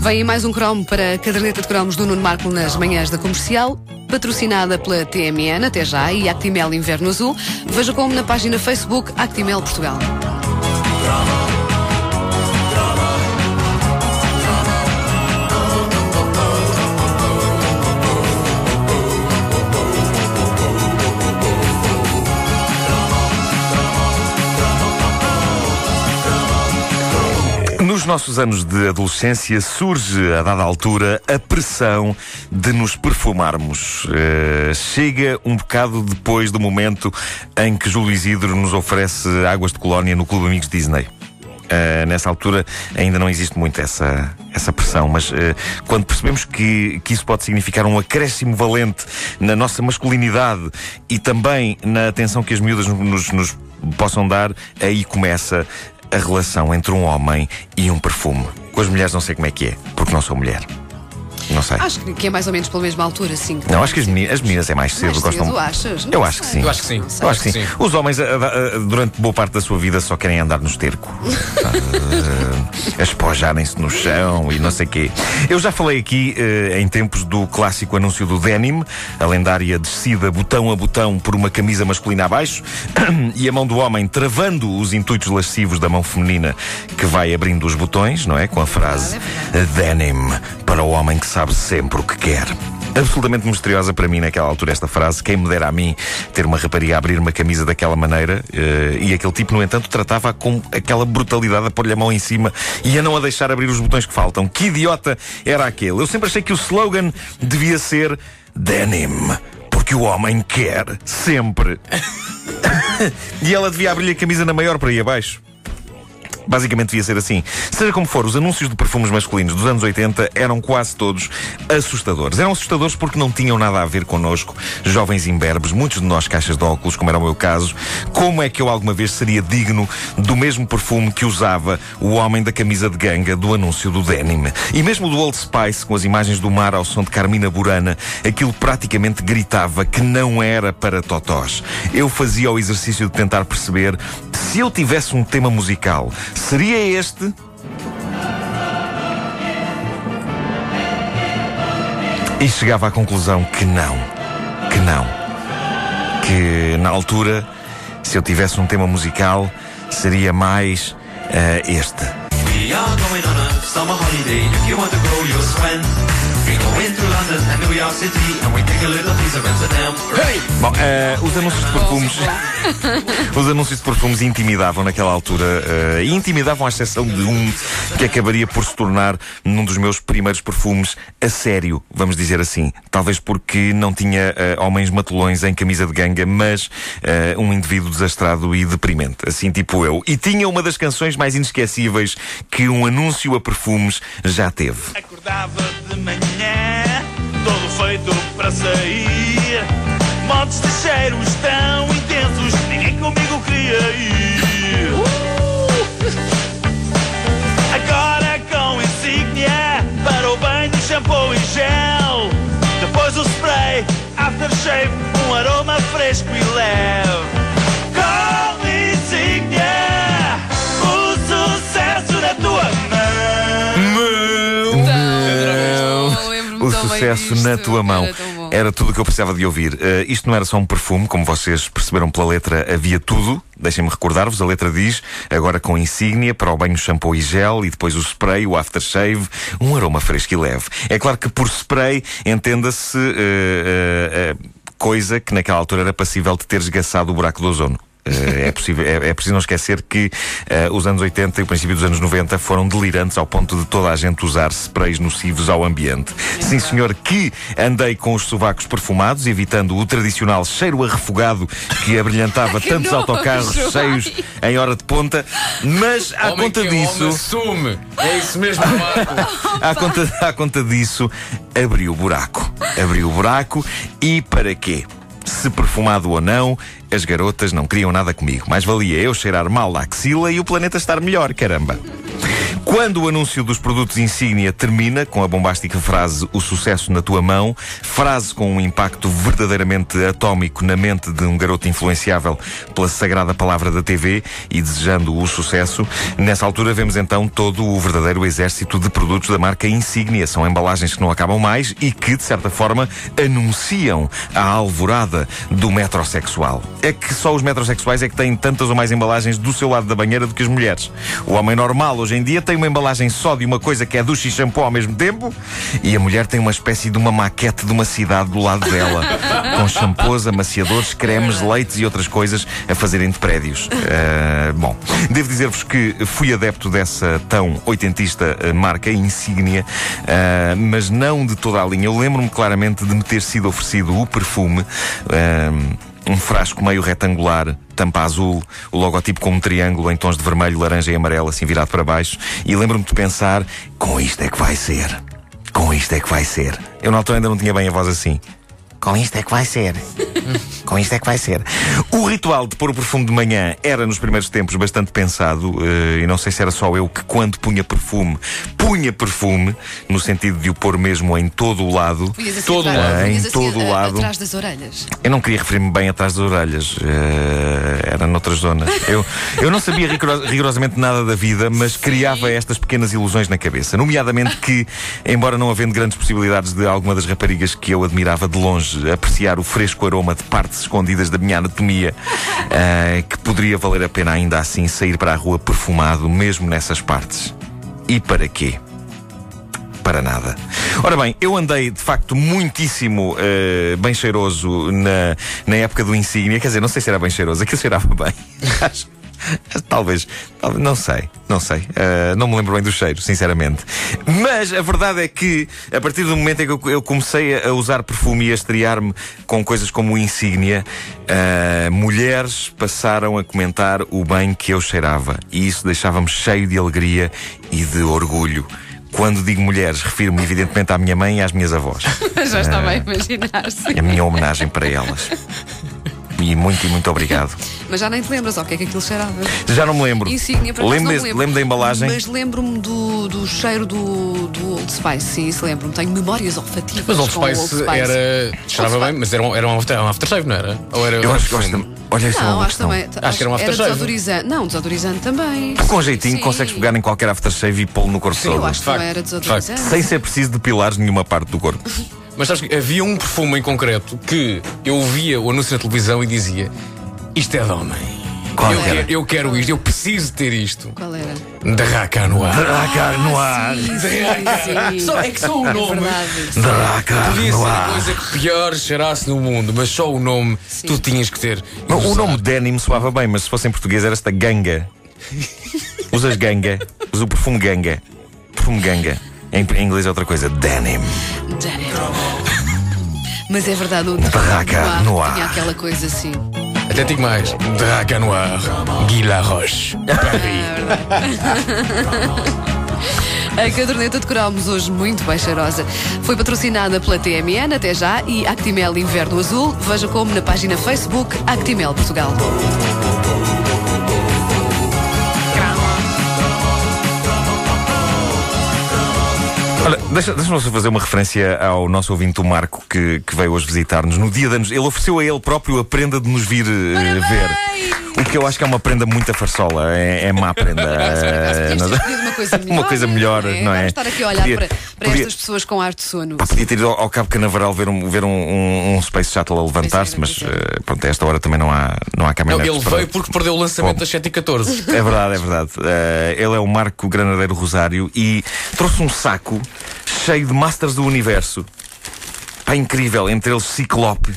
Vem aí mais um cromo para a caderneta de cromos do Nuno Marco nas manhãs da comercial, patrocinada pela TMN, até já, e Actimel Inverno Azul. Veja como na página Facebook Actimel Portugal. Nos nossos anos de adolescência surge, a dada altura, a pressão de nos perfumarmos. Uh, chega um bocado depois do momento em que Júlio Isidro nos oferece águas de colónia no Clube Amigos Disney. Uh, nessa altura ainda não existe muito essa, essa pressão, mas uh, quando percebemos que, que isso pode significar um acréscimo valente na nossa masculinidade e também na atenção que as miúdas nos, nos possam dar, aí começa a relação entre um homem e um perfume. Com as mulheres não sei como é que é, porque não sou mulher. Não sei. Acho que é mais ou menos pela mesma altura, sim. Não, acho que as meninas, as meninas é mais cedo. Mais gostam... cedo, achas? Não Eu acho que sim. Eu acho que sim. Eu acho que sim. Os homens, durante boa parte da sua vida, só querem andar no esterco. Ah, Espojarem-se no chão e não sei quê. Eu já falei aqui, eh, em tempos, do clássico anúncio do denim, a lendária descida botão a botão por uma camisa masculina abaixo, e a mão do homem travando os intuitos lascivos da mão feminina que vai abrindo os botões, não é? Com a frase denim para o homem que sabe sempre o que quer. Absolutamente misteriosa para mim naquela altura esta frase. Quem me dera a mim ter uma rapariga a abrir uma camisa daquela maneira eh, e aquele tipo, no entanto, tratava com aquela brutalidade a pôr-lhe a mão em cima e a não a deixar abrir os botões que faltam. Que idiota era aquele? Eu sempre achei que o slogan devia ser Denim, porque o homem quer sempre. e ela devia abrir-lhe a camisa na maior para aí abaixo. Basicamente devia ser assim. Seja como for, os anúncios de perfumes masculinos dos anos 80 eram quase todos assustadores. Eram assustadores porque não tinham nada a ver connosco, jovens imberbes, muitos de nós caixas de óculos, como era o meu caso. Como é que eu alguma vez seria digno do mesmo perfume que usava o homem da camisa de ganga do anúncio do denim? E mesmo do Old Spice, com as imagens do mar ao som de Carmina Burana, aquilo praticamente gritava que não era para totós. Eu fazia o exercício de tentar perceber se eu tivesse um tema musical, seria este? E chegava à conclusão que não. Que não. Que na altura, se eu tivesse um tema musical, seria mais eh, este. Going on a summer holiday. If you want to go, you'll swim. We go into London and New York City, and we take a little piece of Amsterdam. Bom, eh, os anúncios de perfumes. os anúncios de perfumes intimidavam naquela altura. e intimidavam à exceção de um que acabaria por se tornar num dos meus primeiros perfumes a sério, vamos dizer assim. Talvez porque não tinha eh, homens matulões em camisa de ganga, mas um indivíduo desastrado e deprimente, assim tipo eu. E tinha uma das canções mais inesquecíveis que um anúncio a perfumes já teve. Acordava de manhã, todo feito para sair. Montes de cheiros tão intensos, ninguém comigo queria ir. Agora com insígnia, para o banho, shampoo e gel. Depois o spray, aftershave, um aroma fresco e leve. Sucesso disto. na tua mão. Era. Era tudo o que eu precisava de ouvir. Eh, isto não era só um perfume, como vocês perceberam pela letra, havia tudo. Deixem-me recordar-vos, a letra diz, agora com insígnia, para o banho shampoo e gel, e depois o spray, o aftershave, um aroma fresco e leve. É claro que por spray entenda-se eh, eh, coisa que naquela altura era passível de ter esgaçado o buraco do ozono. Eh, é, possível, é, é preciso não esquecer que eh, os anos 80 e o princípio dos anos 90 foram delirantes ao ponto de toda a gente usar sprays nocivos ao ambiente. Sim, senhor, que andei com os sovacos perfumados, evitando o tradicional cheiro a refogado que abrilhantava Que tantos nojo, autocarros ai. cheios em hora de ponta, mas à Homem conta que disso. Assume. É isso mesmo, Marco. À conta, à conta disso, abriu o buraco. Abriu o buraco e para quê? Se perfumado ou não, as garotas não queriam nada comigo. Mais valia eu cheirar mal a axila e o planeta estar melhor, caramba. Quando o anúncio dos produtos insígnia termina com a bombástica frase o sucesso na tua mão, frase com um impacto verdadeiramente atómico na mente de um garoto influenciável pela sagrada palavra da TV e desejando o sucesso, nessa altura vemos então todo o verdadeiro exército de produtos da marca insígnia. São embalagens que não acabam mais e que, de certa forma, anunciam a alvorada do metrosexual. É que só os metrosexuais é que têm tantas ou mais embalagens do seu lado da banheira do que as mulheres. O homem normal hoje em dia tem uma embalagem só de uma coisa que é ducha e shampoo ao mesmo tempo e a mulher tem uma espécie de uma maquete de uma cidade do lado dela, com shampoos, amaciadores, cremes, leites e outras coisas a fazerem de prédios. Uh, bom, devo dizer-vos que fui adepto dessa tão oitentista uh, marca insígnia, uh, mas não de toda a linha. Eu lembro-me claramente de me ter sido oferecido o perfume um frasco meio retangular, tampa azul, o logotipo com um triângulo em tons de vermelho, laranja e amarelo, assim virado para baixo. E lembro-me de pensar: com isto é que vai ser. Com isto é que vai ser. Eu na altura ainda não tinha bem a voz assim. Com isto é que vai ser. Com isto é que vai ser. O ritual de pôr o perfume de manhã era, nos primeiros tempos, bastante pensado, uh, e não sei se era só eu que, quando punha perfume, punha perfume, no sentido de o pôr mesmo em todo o lado. Punhas assim Todo atrás- lado. Em assim todo o lado. Atrás das orelhas. Eu não queria referir-me bem atrás das orelhas, eh, era noutras zonas. Eu, eu não sabia rigoro- rigorosamente nada da vida, mas criava estas pequenas ilusões na cabeça. Nomeadamente que, embora não havendo grandes possibilidades de alguma das raparigas que eu admirava de longe apreciar o fresco aroma de partes escondidas da minha anatomia, eh, que poderia valer a pena ainda assim sair para a rua perfumado, mesmo nessas partes. E para quê? Para nada. Ora bem, eu andei de facto muitíssimo eh, bem cheiroso na, na época do insígnia. Quer dizer, não sei se era bem cheiroso, aquilo cheirava bem. Talvez, talvez, não sei, não sei. Eh, não me lembro bem do cheiro, sinceramente. Mas a verdade é que, a partir do momento em que eu, eu comecei a usar perfume e a estrear-me com coisas como insígnia, eh, mulheres passaram a comentar o bem que eu cheirava. E isso deixava-me cheio de alegria e de orgulho. Quando digo mulheres, refiro-me evidentemente à minha mãe e às minhas avós. Já estava a imaginar, sim. A minha homenagem para elas. E muito e muito obrigado. Mas já nem te lembras ao que é que aquilo cheirava. Já não me lembro. Insígnia, acaso, lembro, não me lembro. lembro da embalagem. Mas lembro-me do, do cheiro do, do Old Spice, sim, isso lembro-me. Tenho memórias olfativas. Mas Old com o Spice, era. cheirava Old bem, mas era um, era um after- aftershave, não era? Ou era Eu acho que gosto. Olha, isso é uma Não, acho questão. também. Acho que era um Era aftershave. desodorizante. Não, desodorizante também. Com jeitinho Sim. consegues pegar em qualquer aftershave e pô-lo no corpo Sim, todo. Eu acho que também era desodorizante. Sem ser preciso depilares nenhuma parte do corpo. Mas sabes que havia um perfume em concreto que eu via o anúncio na televisão e dizia: Isto é de homem. Qual eu, era? quero, eu quero isto, eu preciso ter isto. Qual era? Draca no ar. Draca no ar. Sim, sim, sim. Só- é que só o É nome. verdade. Draca Podia ser no a ar. coisa que pior cheirasse no mundo, mas só o nome tu tinhas que ter. Não, O nome denim soava bem, mas se fosse em português era esta ganga. Usas ganga. Usa o perfume ganga. Perfume ganga. Em, em inglês é outra coisa. Denim. Mas é verdade, o Draca no ar. tinha aquela coisa assim. Até digo mais: Draca no ar. Guy Laroche. Paris. A caderneta de cromos hoje muito bem cheirosa. Foi patrocinada pela TMN até já e Actimel Inverno Azul. Veja como na página Facebook Actimel Portugal. Olha, deixa- deixa-me só fazer uma referência ao nosso ouvinte, o Marco, que, que veio hoje visitar-nos. No dia de anos, ele ofereceu a ele próprio a prenda de nos vir eh, ver. O que eu acho que é uma prenda muito farsola. É, é má prenda. Não- escolhido uma coisa melhor. Uma coisa melhor, não é? Vamos estar aqui a olhar Podia- para, para podia- estas pessoas com ar de sono. Podia ter ido ao, ao Cabo Canaveral ver um, ver um, um, um Space Shuttle a levantar-se, mas eh, pronto, a esta hora também não há, não há Não, caminhonetes. ele para- veio porque perdeu o lançamento das 7 e 14 É verdade, é verdade. Eh, ele é o Marco Granadeiro Rosário e trouxe um saco cheio de Masters do Universo. Pá, incrível, entre eles Ciclope.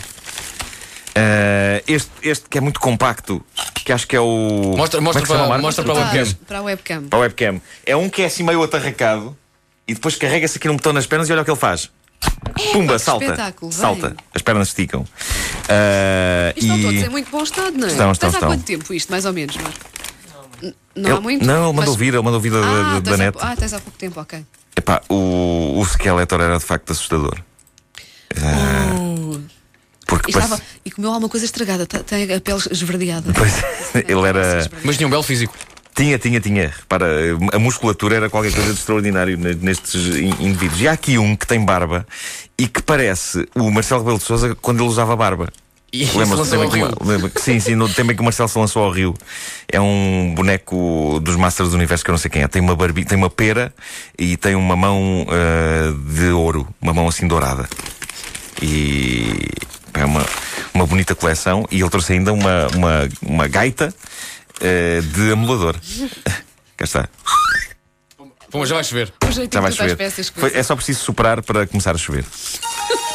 Eh, este, este que é muito compacto, que acho que é o. Mostra- é mostra chama, para- mostra para a Para- webcam. Para a webcam. Para a webcam. É um que é assim meio atarracado e depois carrega-se aqui num botão nas pernas e olha o que ele faz. Pumba, que salta. Salta. As pernas esticam. Eh, Isto estão e- todos em muito bom estado, não é? Estão, estão, Tens há estão. quanto tempo isto, mais ou menos, Marco? N- Não há muito? Não, ele mas- mandou vir, ele mandou vir da, Ah, da, da net. ah, tens há pouco tempo, ok. Epá, o, o Skeletor era de facto assustador. Ah, Porque parece- estava, e comeu alguma coisa estragada, tá- tem a pele esverdeada. Pois, ele era. Mas tinha um belo físico. Tinha, tinha, tinha. Repara, a musculatura era qualquer coisa de extraordinário ne- nestes in- indivíduos. E há aqui um que tem barba e que parece o Marcelo Rebelo de Souza quando ele usava barba. E se Lembra-se lançou ao rio. lembra- sim, sim, no tema em que o Marcelo se lançou ao Rio. É um boneco dos Masters do Universo que eu não sei quem é. Tem uma barbi, tem uma pera e tem uma mão ah, de ouro, uma mão assim dourada. E é uma, uma bonita coleção. E ele trouxe ainda uma, uma, uma gaita ah, de amulador. Cá está. Bom, já vai chover. O Já vai chover. peças que Foi- é só preciso soprar para começar a chover.